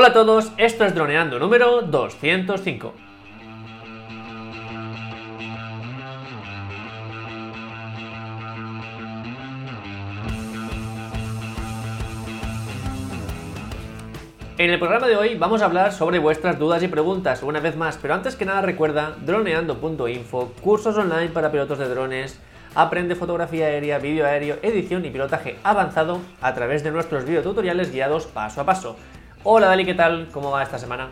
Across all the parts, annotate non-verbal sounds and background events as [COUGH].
Hola a todos, esto es Droneando número 205. En el programa de hoy vamos a hablar sobre vuestras dudas y preguntas una vez más, pero antes que nada recuerda droneando.info, cursos online para pilotos de drones, aprende fotografía aérea, vídeo aéreo, edición y pilotaje avanzado a través de nuestros videotutoriales guiados paso a paso. Hola Dali, ¿qué tal? ¿Cómo va esta semana?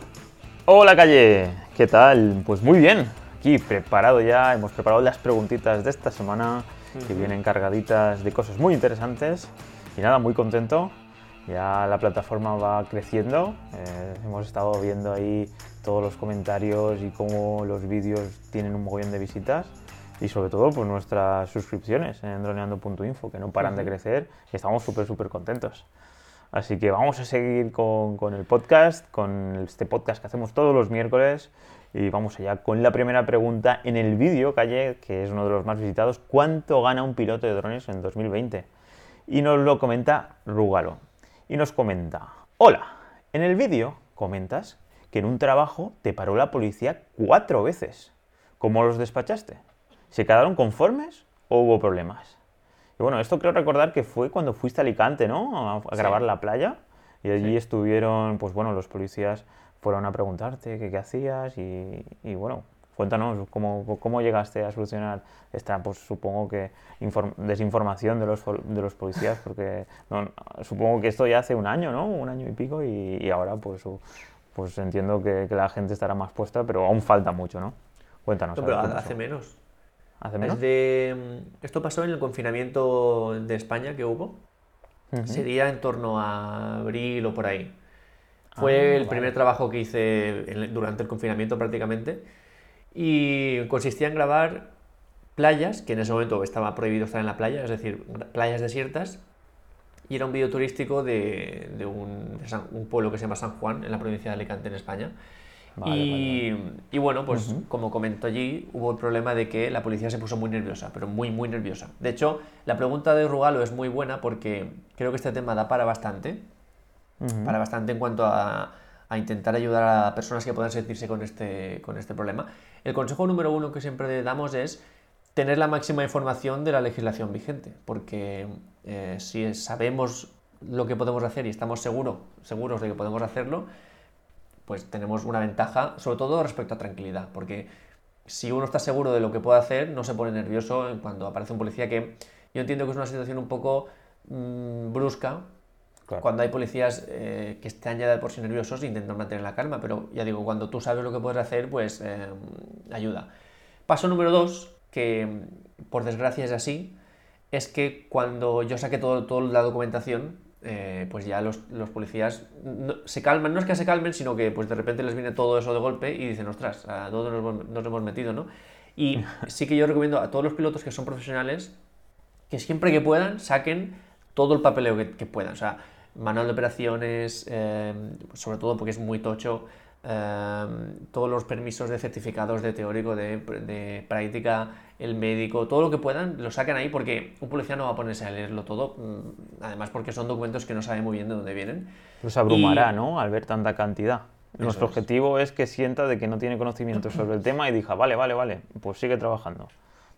Hola Calle, ¿qué tal? Pues muy bien, aquí preparado ya, hemos preparado las preguntitas de esta semana que vienen cargaditas de cosas muy interesantes y nada, muy contento. Ya la plataforma va creciendo, eh, hemos estado viendo ahí todos los comentarios y cómo los vídeos tienen un mogollón de visitas y sobre todo pues nuestras suscripciones en droneando.info que no paran de crecer y estamos súper súper contentos. Así que vamos a seguir con, con, el podcast, con este podcast que hacemos todos los miércoles y vamos allá con la primera pregunta en el vídeo, Calle, que es uno de los más visitados, ¿cuánto gana un piloto de drones en 2020? Y nos lo comenta Rugalo. Y nos comenta, hola, en el vídeo comentas que en un trabajo te paró la policía cuatro veces. ¿Cómo los despachaste? ¿Se quedaron conformes o hubo problemas? Y bueno, esto creo recordar que fue cuando fuiste a Alicante, ¿no? A, a grabar Sí. la playa. Y allí Sí. estuvieron, pues bueno, los policías fueron a preguntarte qué, qué hacías y, y, bueno, cuéntanos cómo, cómo llegaste a solucionar esta, pues supongo que inform- desinformación de los, de los policías, porque no, supongo que esto ya hace un año, ¿no? Un año y pico y, y ahora pues, pues entiendo que, que la gente estará más puesta, pero aún falta mucho, ¿no? Cuéntanos. No, pero hace menos. ¿Hace menos? Desde, esto pasó en el confinamiento de España que hubo. Sería en torno a abril o por ahí. Fue Ah, el vale. primer trabajo que hice durante el confinamiento prácticamente. Y consistía en grabar playas, que en ese momento estaba prohibido estar en la playa, es decir, playas desiertas. Y era un vídeo turístico de, un pueblo que se llama San Juan, en la provincia de Alicante, en España. Vale, vale, y, bueno, pues como comento allí, hubo el problema de que la policía se puso muy nerviosa, pero muy, muy nerviosa. De hecho, la pregunta de Rugalo es muy buena porque creo que este tema da para bastante, para bastante en cuanto a, a intentar ayudar a personas que puedan sentirse con este, con este problema. El consejo número uno que siempre damos es tener la máxima información de la legislación vigente, porque eh, si sabemos lo que podemos hacer y estamos seguro, seguros de que podemos hacerlo, pues tenemos una ventaja, sobre todo respecto a tranquilidad, porque si uno está seguro de lo que puede hacer, no se pone nervioso cuando aparece un policía que yo entiendo que es una situación un poco mm, brusca, Claro. cuando hay policías eh, que están ya de por sí nerviosos e intentan mantener la calma, pero ya digo, cuando tú sabes lo que puedes hacer, pues eh, ayuda. Paso número dos, que por desgracia es así, es que cuando yo saqué todo, toda la documentación, eh, pues ya los, los policías no- se calman, no es que se calmen, sino que pues de repente les viene todo eso de golpe y dicen, ostras, ¿a dónde nos, hemos- nos hemos metido? ¿no? Y [LAUGHS] sí que yo recomiendo a todos los pilotos que son profesionales que siempre que puedan saquen todo el papeleo que, que puedan. O sea, manual de operaciones, eh, sobre todo porque es muy tocho, eh, todos los permisos de certificados de teórico, de, de práctica, el médico, todo lo que puedan, lo saquen ahí porque un policía no va a ponerse a leerlo todo, mm, además porque son documentos que no sabe muy bien de dónde vienen. Los abrumará, Y- ¿no? Al ver tanta cantidad. Nuestro es. objetivo es que sienta de que no tiene conocimiento sobre el tema y diga, vale, vale, vale, pues sigue trabajando.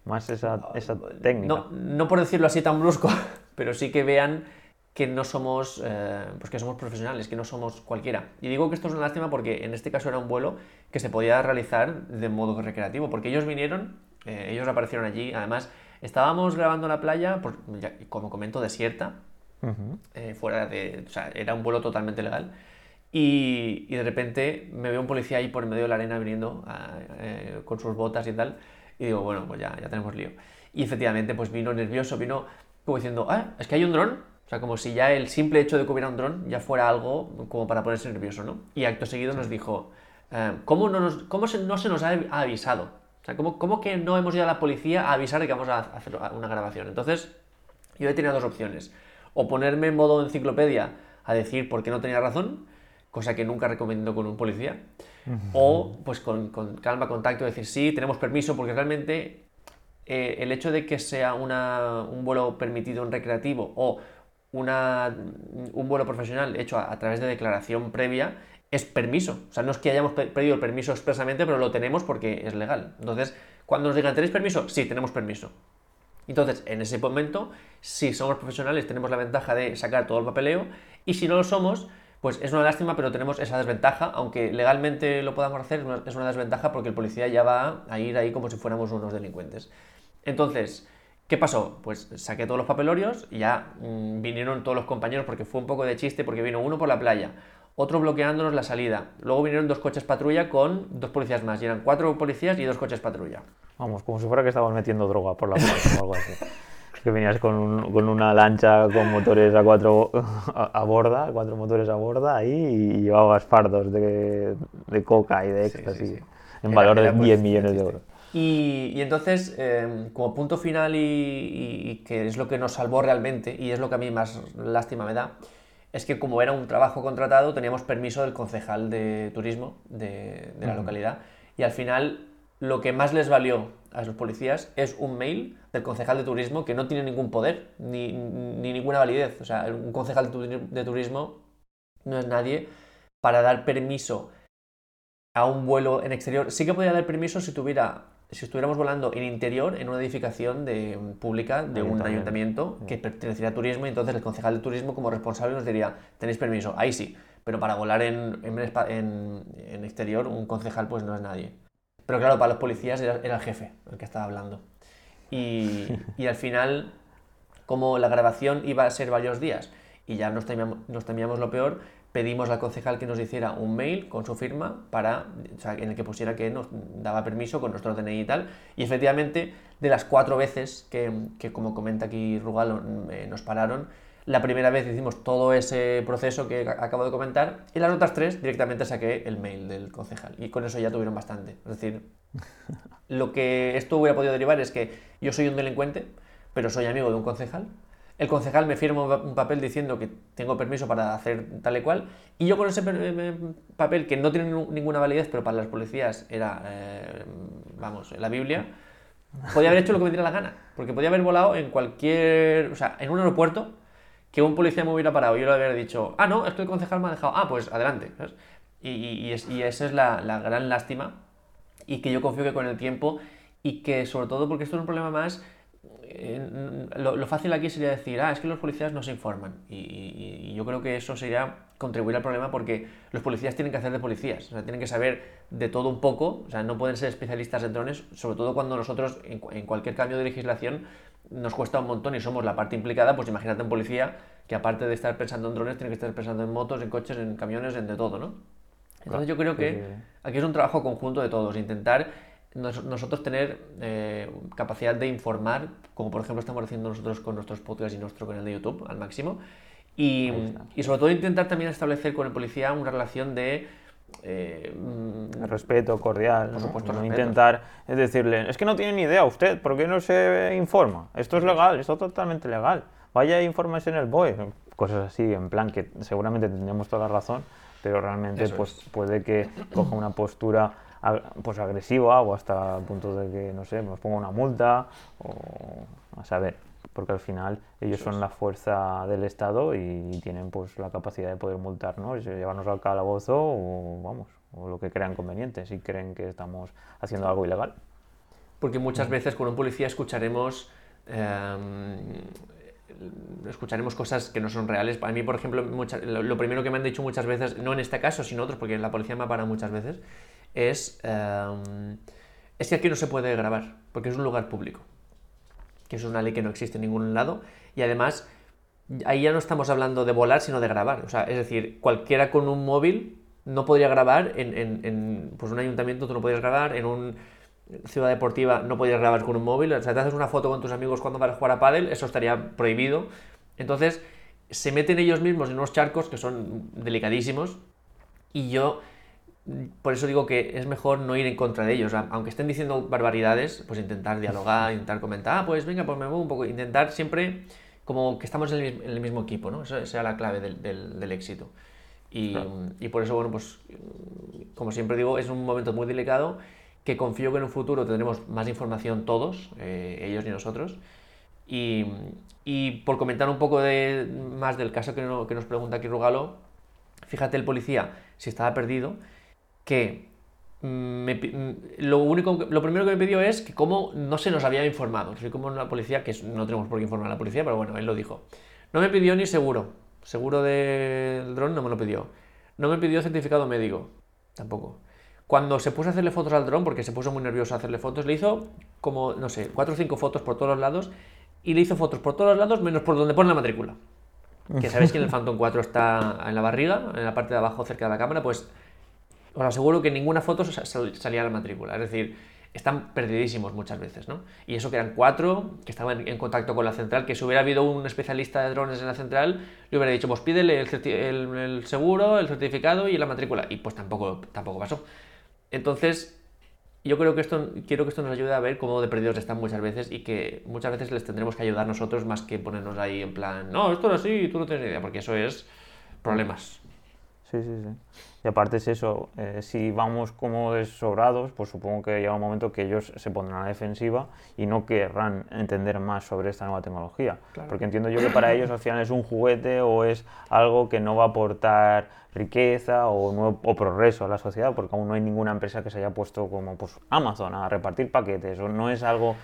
Más esa, esa técnica. No, no por decirlo así tan brusco, [LAUGHS] pero sí que vean que no somos, eh, pues que somos profesionales, que no somos cualquiera. Y digo que esto es una lástima porque en este caso era un vuelo que se podía realizar de modo recreativo, porque ellos vinieron, eh, ellos aparecieron allí, además estábamos grabando la playa, ya- como comento, desierta, Ujú. eh, fuera de, o sea, era un vuelo totalmente legal. Y, y de repente me veo un policía ahí por medio de la arena viniendo a- eh, con sus botas y tal. Y digo, bueno, pues ya, ya tenemos lío. Y efectivamente, pues vino nervioso, vino como diciendo, ah, es que hay un dron. O sea, como si ya el simple hecho de que hubiera un dron ya fuera algo como para ponerse nervioso, ¿no? Y acto seguido nos dijo, eh, ¿cómo, no, nos, cómo se- no se nos ha avisado? O sea, ¿cómo, ¿cómo que no hemos ido a la policía a avisar de que vamos a hacer una grabación? Entonces, yo tenía dos opciones. O ponerme en modo enciclopedia a decir por qué no tenía razón, cosa que nunca recomiendo con un policía. O, pues con, con calma, contacto, decir sí, tenemos permiso, porque realmente eh, el hecho de que sea una- un vuelo permitido en recreativo o una, un vuelo profesional hecho a, a través de declaración previa es permiso. O sea, no es que hayamos pedido el permiso expresamente, pero lo tenemos porque es legal. Entonces, cuando nos digan, ¿tenéis permiso? Sí, tenemos permiso. Entonces, en ese momento, si somos profesionales, tenemos la ventaja de sacar todo el papeleo, y si no lo somos, pues es una lástima, pero tenemos esa desventaja, aunque legalmente lo podamos hacer, es una desventaja porque el policía ya va a ir ahí como si fuéramos unos delincuentes. Entonces, ¿qué pasó? Pues saqué todos los papelorios y ya mm, vinieron todos los compañeros porque fue un poco de chiste, porque vino uno por la playa, otro bloqueándonos la salida. Luego vinieron dos coches patrulla con dos policías más. Y eran cuatro policías y dos coches patrulla. Vamos, como si fuera que estábamos metiendo droga por la playa o algo así. que venías con, una lancha con motores a cuatro a, borda, cuatro motores a borda ahí y llevabas fardos de, coca y de éxtasis en valor de 10 millones de euros. Y, entonces, em, como punto final y, que es lo que nos salvó realmente y es lo que a mí más lástima me da, es que como era un trabajo contratado teníamos permiso del concejal de turismo de, la localidad y al final lo que más les valió a los policías es un mail del concejal de turismo que no tiene ningún poder ni, ninguna validez. O sea, un concejal de turismo no es nadie para dar permiso a un vuelo en exterior. Sí que podría dar permiso si tuviera si estuviéramos volando en interior, en una edificación de, pública de un ayuntamiento que pertenecería a turismo, y entonces el concejal de turismo como responsable nos diría, tenéis permiso, ahí sí, pero para volar en, en, exterior un concejal pues no es nadie. Pero claro, para los policías era, el jefe el que estaba hablando. Y, y, al final, como la grabación iba a ser varios días y ya nos nos temíamos lo peor, pedimos al concejal que nos hiciera un mail con su firma para, en el que pusiera que nos daba permiso con nuestro DNI y tal. Y efectivamente, de las cuatro veces que, como comenta aquí Rugalo, eh, nos pararon, la primera vez hicimos todo ese proceso que acabo de comentar y las otras tres directamente saqué el mail del concejal. Y con eso ya tuvieron bastante. Es decir, [LAUGHS] lo que esto hubiera podido derivar es que yo soy un delincuente, pero soy amigo de un concejal el concejal me firma un papel diciendo que tengo permiso para hacer tal y cual, y yo con ese papel, que no tiene ninguna validez, pero para las policías era, eh, vamos, la Biblia, podía haber hecho lo que me diera la gana, porque podía haber volado en cualquier, o sea, en un aeropuerto, que un policía me hubiera parado y yo le hubiera dicho, ah, no, es el concejal me ha dejado, ah, pues adelante, Y, esa es la, la gran lástima, y que yo confío que con el tiempo, y que sobre todo porque esto es un problema más lo, fácil aquí sería decir, ah, es que los policías no se informan. Y, yo creo que eso sería contribuir al problema porque los policías tienen que hacer de policías, o sea, tienen que saber de todo un poco, o sea, no pueden ser especialistas en drones, sobre todo cuando nosotros en, cualquier cambio de legislación nos cuesta un montón y somos la parte implicada, pues imagínate un policía que aparte de estar pensando en drones, tiene que estar pensando en motos, en coches, en camiones, en de todo, ¿no? Entonces yo creo que aquí es un trabajo conjunto de todos, intentar nosotros tener eh, capacidad de informar, como por ejemplo estamos haciendo nosotros con nuestros podcasts y nuestro canal de YouTube al máximo, y, y sobre todo intentar también establecer con el policía una relación de... Eh, respeto cordial, por supuesto, ¿no? intentar es decirle, es que no tiene ni idea usted, ¿por qué no se informa? Esto es legal, esto es totalmente legal, vaya informes en el BOE, cosas así, en plan que seguramente tendríamos toda la razón, pero realmente pues puede que coja una postura pues agresiva o hasta el punto de que, no sé, nos ponga una multa o a saber, porque al final ellos son la fuerza del Estado y tienen pues la capacidad de poder multarnos, llevarnos al calabozo o vamos, o lo que crean conveniente, si creen que estamos haciendo algo ilegal. Porque muchas veces con un policía escucharemos em, escucharemos cosas que no son reales. Para mí, por ejemplo, lo, primero que me han dicho muchas veces, no en este caso, sino otros, porque la policía me ha parado muchas veces, es, em, es que aquí no se puede grabar, porque es un lugar público, que es una ley que no existe en ningún lado, y además ahí ya no estamos hablando de volar, sino de grabar. O sea, es decir, cualquiera con un móvil no podría grabar en, en, pues un ayuntamiento, tú no podrías grabar, en una ciudad deportiva no podrías grabar con un móvil, o sea, te haces una foto con tus amigos cuando vas a jugar a pádel, eso estaría prohibido. Entonces, se meten ellos mismos en unos charcos que son delicadísimos y yo por eso digo que es mejor no ir en contra de ellos. Aunque estén diciendo barbaridades, pues intentar dialogar, [LAUGHS] intentar comentar, ah, pues venga, pues me muevo un poco. Intentar siempre como que estamos en el, mismo equipo, ¿no? Esa sea la clave del, éxito. Y, por eso, bueno, pues como siempre digo, es un momento muy delicado que confío que en un futuro tendremos más información todos, eh, ellos y nosotros. Y, por comentar un poco de, más del caso que, que nos pregunta aquí Rugalo, fíjate el policía, si estaba perdido, que mm, mm, lo, único, lo primero que me pidió es que cómo no se nos había informado. Soy como la policía, que no tenemos por qué informar a la policía, pero bueno, él lo dijo. No me pidió ni seguro. Seguro del dron no me lo pidió. No me pidió certificado médico. Tampoco. Cuando se puso a hacerle fotos al dron, porque se puso muy nervioso a hacerle fotos, le hizo como, no sé, cuatro o cinco fotos por todos los lados y le hizo fotos por todos los lados menos por donde pone la matrícula. Que sabéis que en el [LAUGHS] Phantom 4 está en la barriga, en la parte de abajo cerca de la cámara, pues os aseguro que ninguna foto salía a la matrícula. Es decir, están perdidísimos muchas veces, ¿no? Y eso que eran cuatro, que estaban en contacto con la central, que si hubiera habido un especialista de drones en la central, le hubiera dicho, pues pídele el, seguro, el certificado y la matrícula. Y pues tampoco, tampoco pasó. Entonces, yo creo que esto, quiero que esto nos ayude a ver cómo de perdidos están muchas veces y que muchas veces les tendremos que ayudar nosotros más que ponernos ahí en plan, no, esto es así, tú no tienes idea, porque eso es problemas. Sí, sí, sí. Y aparte es eso, eh, si vamos como desobrados, pues supongo que llega un momento que ellos se pondrán a la defensiva y no querrán entender más sobre esta nueva tecnología. Porque entiendo yo que para ellos al final es un juguete o es algo que no va a aportar riqueza o, o progreso a la sociedad, porque aún no hay ninguna empresa que se haya puesto como pues, Amazon a repartir paquetes, o no es algo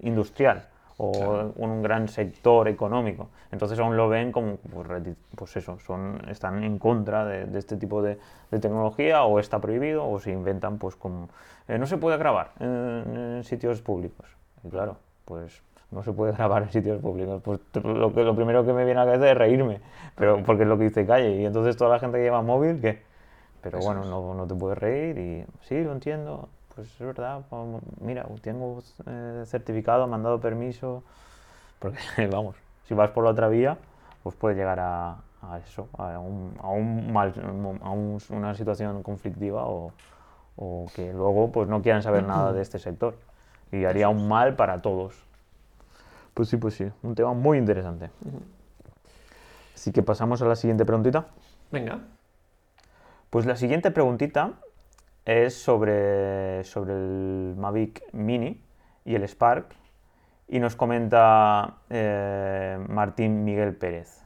industrial o un gran sector económico. Entonces aún lo ven como, pues, pues eso, son, están en contra de, este tipo de, tecnología o está prohibido o se inventan pues como, eh, no se puede grabar en, sitios públicos. Y claro, pues no se puede [LAUGHS] grabar en sitios públicos. Pues lo, que, lo primero que me viene a la cabeza es reírme, pero porque es lo que dice Calle. Y entonces toda la gente que lleva móvil, ¿qué? Pero bueno, no, no te puedes reír y sí, lo entiendo pues es verdad, mira, tengo eh, certificado, mandado permiso, porque [LAUGHS] vamos, si vas por la otra vía, pues puede llegar a, eso, a, un, a, un mal, a una situación conflictiva o, o, que luego pues no quieran saber nada de este sector y haría un mal para todos. Pues sí, pues sí, un tema muy interesante. Así que pasamos a la siguiente preguntita. Venga. Pues la siguiente preguntita es sobre, sobre el Mavic Mini y el Spark. Y nos comenta eh, Martín Miguel Pérez.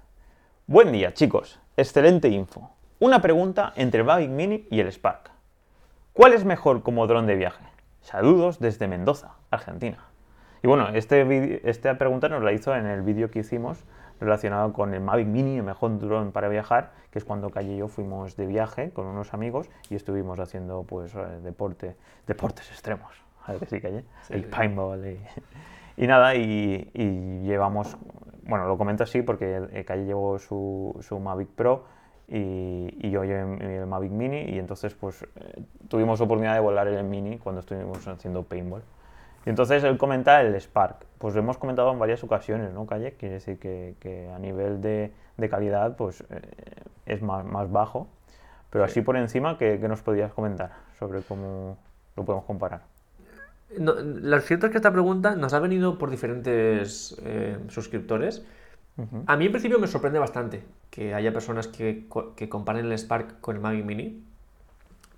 Buen día, chicos. Excelente info. Una pregunta entre el Mavic Mini y el Spark. ¿Cuál es mejor como dron de viaje? Saludos desde Mendoza, Argentina. Y bueno, este esta pregunta nos la hizo en el vídeo que hicimos relacionado con el Mavic Mini, el mejor dron para viajar, que es cuando Calle y yo fuimos de viaje con unos amigos y estuvimos haciendo pues eh, deporte, deportes extremos. A ver sí, Calle. el paintball. Y, nada, y, llevamos, bueno, lo comento así porque Calle llevó su, su Mavic Pro y, yo llevé el Mavic Mini y entonces pues eh, tuvimos oportunidad de volar el Mini cuando estuvimos haciendo paintball. Y entonces él comenta el Spark. Pues lo hemos comentado en varias ocasiones, ¿no, Calle? Quiere decir que, a nivel de, calidad pues eh, es más, más, bajo. Pero así por encima, ¿qué, nos podrías comentar sobre cómo lo podemos comparar? lo cierto es que esta pregunta nos ha venido por diferentes eh, suscriptores. A mí en principio me sorprende bastante que haya personas que, que comparen el Spark con el Mavic Mini,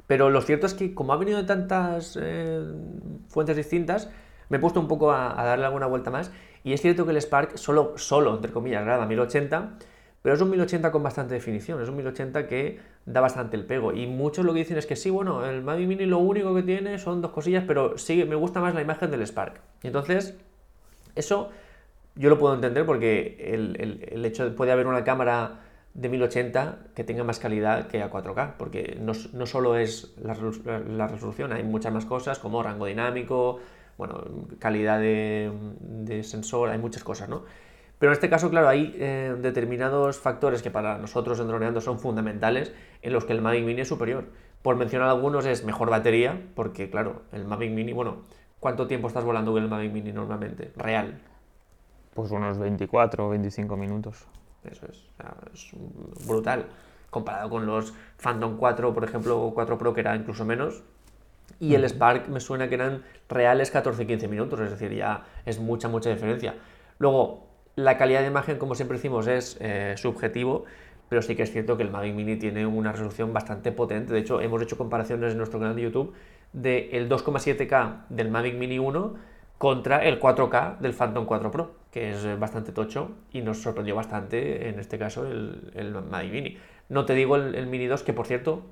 pero lo cierto es que como ha venido de tantas eh, fuentes distintas, me he puesto un poco a, darle alguna vuelta más. Y es cierto que el Spark solo, solo entre comillas, graba 1080, pero es un 1080 con bastante definición, es un 1080 que da bastante el pego. Y muchos lo que dicen es que sí, bueno, el Mini lo único que tiene son dos cosillas, pero sí, me gusta más la imagen del Spark. Y entonces, eso yo lo puedo entender porque el, el hecho de puede haber una cámara de 1080 que tenga más calidad que a 4K, porque no, no solo es la, resolución, hay muchas más cosas como rango dinámico, bueno, calidad de, sensor, hay muchas cosas, ¿no? Pero en este caso, claro, hay eh, determinados factores que para nosotros en Droneando son fundamentales en los que el Mavic Mini es superior. Por mencionar algunos es mejor batería, porque claro, el Mavic Mini, bueno, ¿cuánto tiempo estás volando con el Mavic Mini normalmente? Real. Pues unos 24 o 25 minutos. Eso es, brutal. Comparado con los Phantom 4, por ejemplo, o 4 Pro, que era incluso menos. Y el Spark me suena que eran reales 14-15 minutos, es decir, ya es mucha, mucha diferencia. Luego, la calidad de imagen, como siempre decimos, es eh, subjetivo, pero sí que es cierto que el Mavic Mini tiene una resolución bastante potente. De hecho, hemos hecho comparaciones en nuestro canal de YouTube del 2,7K del Mavic Mini 1 contra el 4K del Phantom 4 Pro que es bastante tocho y nos sorprendió bastante, en este caso, el, el Mavic Mini. No te digo el, Mini 2, que por cierto,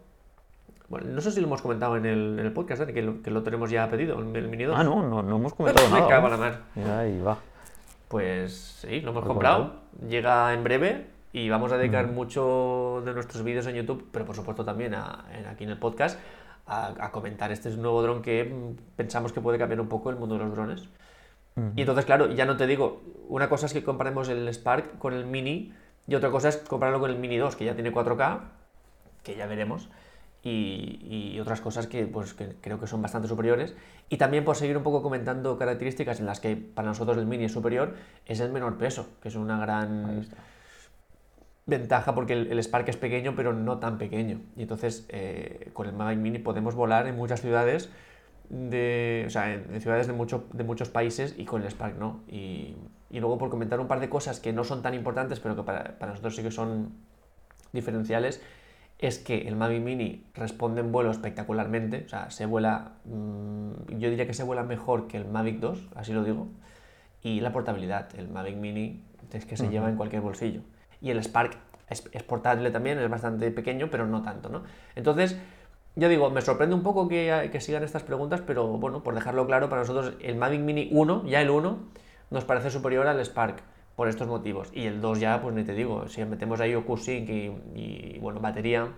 bueno, no sé si lo hemos comentado en el, en el podcast, ¿eh? que, lo, que, lo, tenemos ya pedido, el, Mini 2. Ah, no, no, no hemos comentado [LAUGHS] nada. Me cago la mar. ahí va. Pues sí, lo hemos comprado. Llega en breve y vamos a dedicar mucho de nuestros vídeos en YouTube, pero por supuesto también aquí en el podcast, a, comentar este nuevo dron que mm, pensamos que puede cambiar un poco el mundo de los drones. Y entonces, claro, ya no te digo, una cosa es que comparemos el Spark con el Mini y otra cosa es compararlo con el Mini 2, que ya tiene 4K, que ya veremos, y, otras cosas que, pues, que creo que son bastante superiores. Y también por seguir un poco comentando características en las que para nosotros el Mini es superior, es el menor peso, que es una gran ventaja porque el, Spark es pequeño, pero no tan pequeño. Y entonces eh, con el Mavic Mini podemos volar en muchas ciudades, de, o sea, en, ciudades de, mucho, de muchos países y con el Spark no. Y, y, luego por comentar un par de cosas que no son tan importantes, pero que para, para nosotros sí que son diferenciales, es que el Mavic Mini responde en vuelo espectacularmente, o sea, se vuela, mm, yo diría que se vuela mejor que el Mavic 2, así lo digo, y la portabilidad, el Mavic Mini es que se lleva en cualquier bolsillo y el Spark es, portable también, es bastante pequeño, pero no tanto, ¿no? Entonces, yo digo, me sorprende un poco que, que, sigan estas preguntas, pero bueno, por dejarlo claro, para nosotros el Mavic Mini 1, ya el 1, nos parece superior al Spark por estos motivos. Y el 2 ya, pues ni te digo, si metemos ahí OcuSync y, y bueno, batería,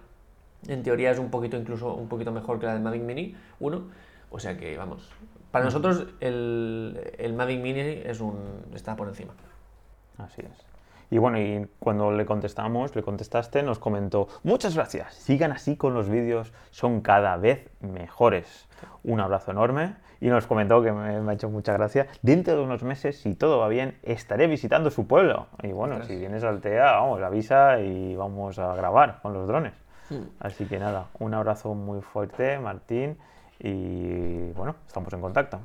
en teoría es un poquito incluso un poquito mejor que la del Mavic Mini 1. O sea que, vamos, para nosotros el, el Mavic Mini es un, está por encima. Así es. Y bueno, y cuando le contestamos, le contestaste, nos comentó, muchas gracias, sigan así con los vídeos, son cada vez mejores. Un abrazo enorme y nos comentó que me, ha hecho mucha gracia. Dentro de unos meses, si todo va bien, estaré visitando su pueblo. Y bueno, si vienes al TEA, vamos, avisa y vamos a grabar con los drones. Hmm. Así que nada, un abrazo muy fuerte, Martín, y bueno, estamos en contacto.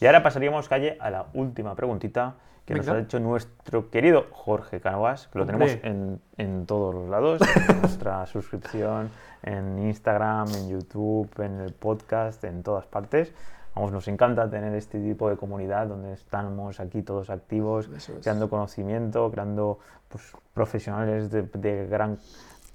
Y ahora pasaríamos calle a la última preguntita que nos ha hecho nuestro querido Jorge Canovas, que lo tenemos en, en, todos los lados, en [LAUGHS] nuestra suscripción, en Instagram, en YouTube, en el podcast, en todas partes. Vamos, nos encanta tener este tipo de comunidad donde estamos aquí todos activos, creando conocimiento, creando pues, profesionales de, de, gran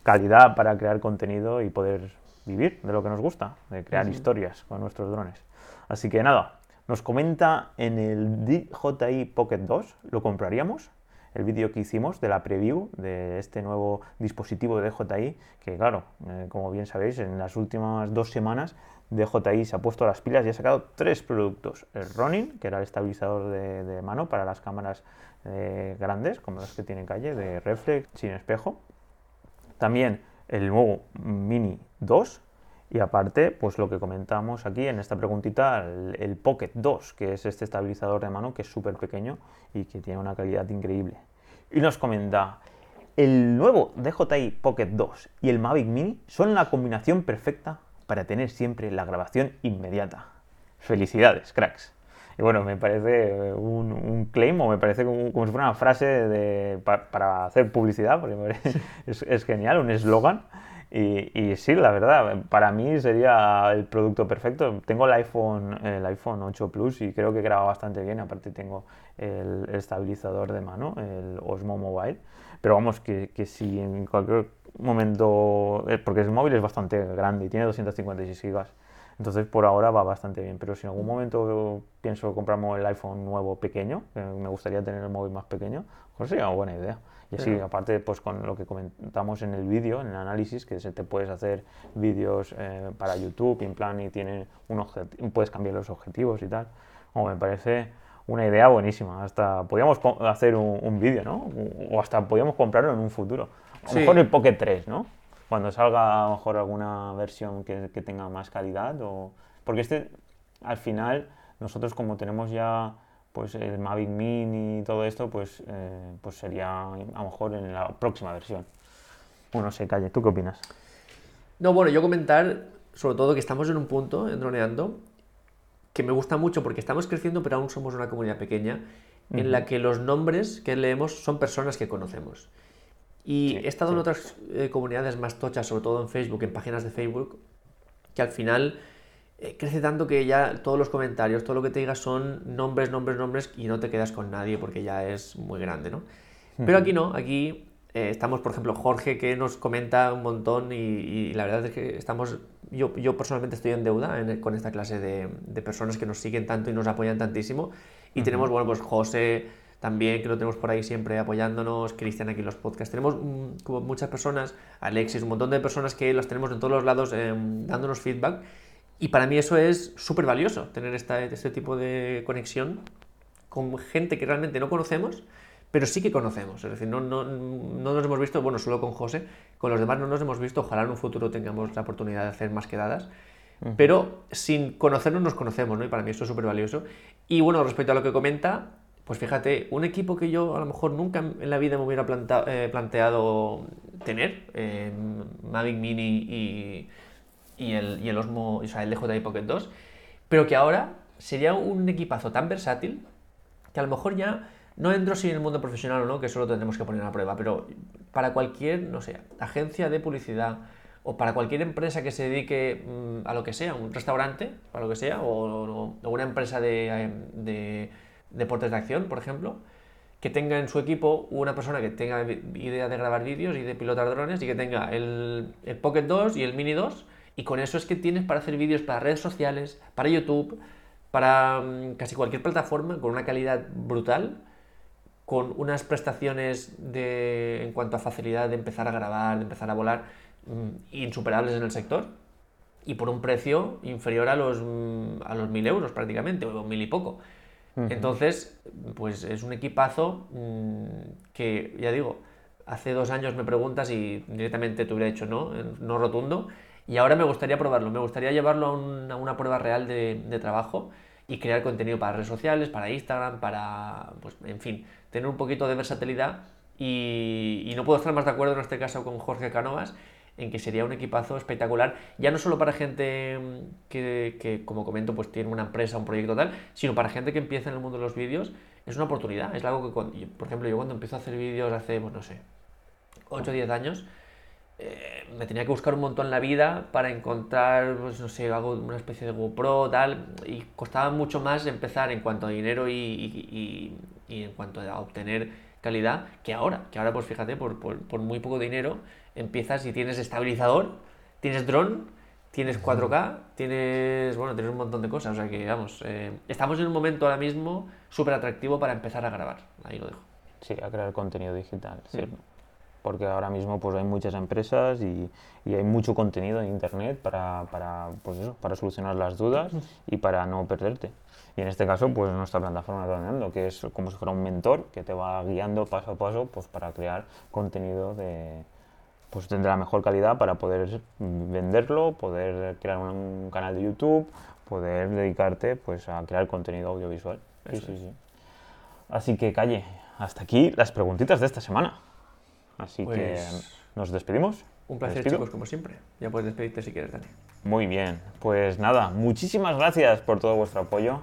calidad para crear contenido y poder vivir de lo que nos gusta, de crear historias con nuestros drones. Así que nada, nos comenta en el DJI Pocket 2, ¿lo compraríamos? El vídeo que hicimos de la preview de este nuevo dispositivo de DJI, que claro, eh, como bien sabéis, en las últimas dos semanas DJI se ha puesto las pilas y ha sacado tres productos. El Ronin, que era el estabilizador de, mano para las cámaras eh, grandes, como las que tiene calle, de reflex sin espejo. También el nuevo Mini 2, y aparte, pues lo que comentamos aquí en esta preguntita, el, Pocket 2, que es este estabilizador de mano que es súper pequeño y que tiene una calidad increíble. Y nos comenta, el nuevo DJI Pocket 2 y el Mavic Mini son la combinación perfecta para tener siempre la grabación inmediata. Felicidades, cracks. Y bueno, me parece un, claim o me parece como, si fuera una frase de, para, hacer publicidad, porque [LAUGHS] es, es genial, un eslogan. Y, sí, la verdad, para mí sería el producto perfecto. Tengo el iPhone, el iPhone 8 Plus y creo que graba bastante bien. Aparte tengo el, estabilizador de mano, el Osmo Mobile. Pero vamos, que, que si en cualquier momento, eh, porque el móvil es bastante grande y tiene 256 GB, entonces por ahora va bastante bien. Pero si en algún momento pienso comprarme el iPhone nuevo pequeño, me gustaría tener el móvil más pequeño, pues sería una buena idea. Y así, aparte, pues con lo que comentamos en el vídeo, en el análisis, que se te puedes hacer vídeos eh, para YouTube, en plan, y tiene un puedes cambiar los objetivos y tal. o me parece una idea buenísima. Hasta podríamos hacer un, vídeo, ¿no? O hasta podríamos comprarlo en un futuro. A lo mejor el Pocket 3, ¿no? Cuando salga a lo mejor alguna versión que, que tenga más calidad. O... Porque este, al final, nosotros como tenemos ya pues el Mavic Mini y todo esto, pues, eh, pues sería a lo mejor en la próxima versión. Bueno, se calle. ¿Tú qué opinas? No, bueno, yo comentar sobre todo que estamos en un punto, en Droneando, que me gusta mucho porque estamos creciendo, pero aún somos una comunidad pequeña, en la que los nombres que leemos son personas que conocemos. Y he estado en otras eh, comunidades más tochas, sobre todo en Facebook, en páginas de Facebook, que al final eh, crece tanto que ya todos los comentarios, todo lo que te digas son nombres, nombres, nombres y no te quedas con nadie porque ya es muy grande, ¿no? Pero aquí no, aquí eh, estamos, por ejemplo, Jorge que nos comenta un montón y, la verdad es que estamos, yo, yo personalmente estoy en deuda con esta clase de, de, personas que nos siguen tanto y nos apoyan tantísimo. Y tenemos, bueno, pues José también, que lo tenemos por ahí siempre apoyándonos, Cristian aquí en los podcasts. Tenemos mm, como muchas personas, Alexis, un montón de personas que los tenemos en todos los lados em, dándonos feedback. Y para mí eso es súper valioso, tener esta, este tipo de conexión con gente que realmente no conocemos pero sí que conocemos. Es decir, no, no, no, nos hemos visto, bueno, solo con José, con los demás no nos hemos visto, ojalá en un futuro tengamos la oportunidad de hacer más quedadas, pero sin conocernos nos conocemos, ¿no? Y para mí esto es súper valioso. Y bueno, respecto a lo que comenta, pues fíjate, un equipo que yo a lo mejor nunca en la vida me hubiera eh, planteado tener, eh, Mavic Mini y, y, el, y el Osmo, o sea, el DJI Pocket 2, pero que ahora sería un equipazo tan versátil que a lo mejor ya no entro si en el mundo profesional o no, que eso lo tendremos que poner a prueba, pero para cualquier, no sé, agencia de publicidad o para cualquier empresa que se dedique mm, a lo que sea, un restaurante, para lo que sea, o, una empresa de, de, deportes de acción, por ejemplo, que tenga en su equipo una persona que tenga idea de grabar vídeos y de pilotar drones y que tenga el, el Pocket 2 y el Mini 2 y con eso es que tienes para hacer vídeos para redes sociales, para YouTube, para mm, casi cualquier plataforma con una calidad brutal con unas prestaciones de, en cuanto a facilidad de empezar a grabar, de empezar a volar, mm, insuperables en el sector. Y por un precio inferior a los, mm, a los mil euros prácticamente, o mil y poco. Entonces, pues es un equipazo que, ya digo, hace dos años me preguntas y directamente te hubiera dicho no, no rotundo, y ahora me gustaría probarlo, me gustaría llevarlo a una, prueba real de, de trabajo y crear contenido para redes sociales, para Instagram, para, pues, en fin, tener un poquito de versatilidad. Y, no puedo estar más de acuerdo en este caso con Jorge Canovas en que sería un equipazo espectacular, ya no solo para gente mm, que, como comento, pues tiene una empresa, un proyecto tal, sino para gente que empieza en el mundo de los vídeos, es una oportunidad, es algo que, por ejemplo, yo cuando empiezo a hacer vídeos hace, pues no sé, 8 o 10 años, eh, me tenía que buscar un montón la vida para encontrar, pues no sé, algo, una especie de GoPro, tal, y costaba mucho más empezar en cuanto a dinero y, en cuanto a obtener calidad que ahora, que ahora pues fíjate, por, muy poco dinero empiezas y tienes estabilizador, tienes dron, tienes 4K, tienes, bueno, tienes un montón de cosas, o sea que, vamos, eh, estamos en un momento ahora mismo súper atractivo para empezar a grabar, ahí lo dejo. Sí, a crear contenido digital, sí porque ahora mismo pues hay muchas empresas y, hay mucho contenido en internet para, para, pues eso, para solucionar las dudas y para no perderte. Y en este caso, pues nuestra plataforma Droneando, que es como si fuera un mentor que te va guiando paso a paso pues, para crear contenido de, pues, de la mejor calidad para poder venderlo, poder crear un, canal de YouTube, poder dedicarte pues, a crear contenido audiovisual. Sí, sí, sí. Así que, Calle, hasta aquí las preguntitas de esta semana. Así que pues nos despedimos. Un placer, chicos, como siempre. Ya puedes despedirte si quieres, Dani. Muy bien. Pues nada, muchísimas gracias por todo vuestro apoyo,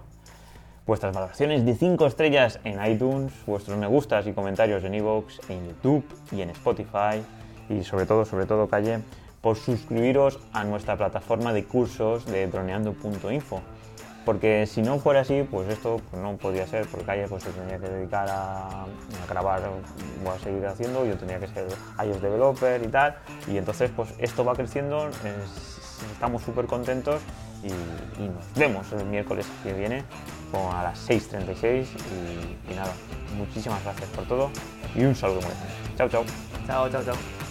vuestras valoraciones de 5 estrellas en iTunes, vuestros me gustas y comentarios en iVoox, en YouTube y en Spotify. Y sobre todo, sobre todo, Calle, por suscribiros a nuestra plataforma de cursos de droneando.info porque si no fuera así, pues esto no podría ser, porque Calle pues, se tenía que dedicar a, grabar o a seguir haciendo, yo tenía que ser iOS developer y tal, y entonces pues esto va creciendo, estamos súper contentos y, nos vemos el miércoles que viene a las 6.36 y, y nada, muchísimas gracias por todo y un saludo muy grande. Chao, chao. Chao, chao, chao.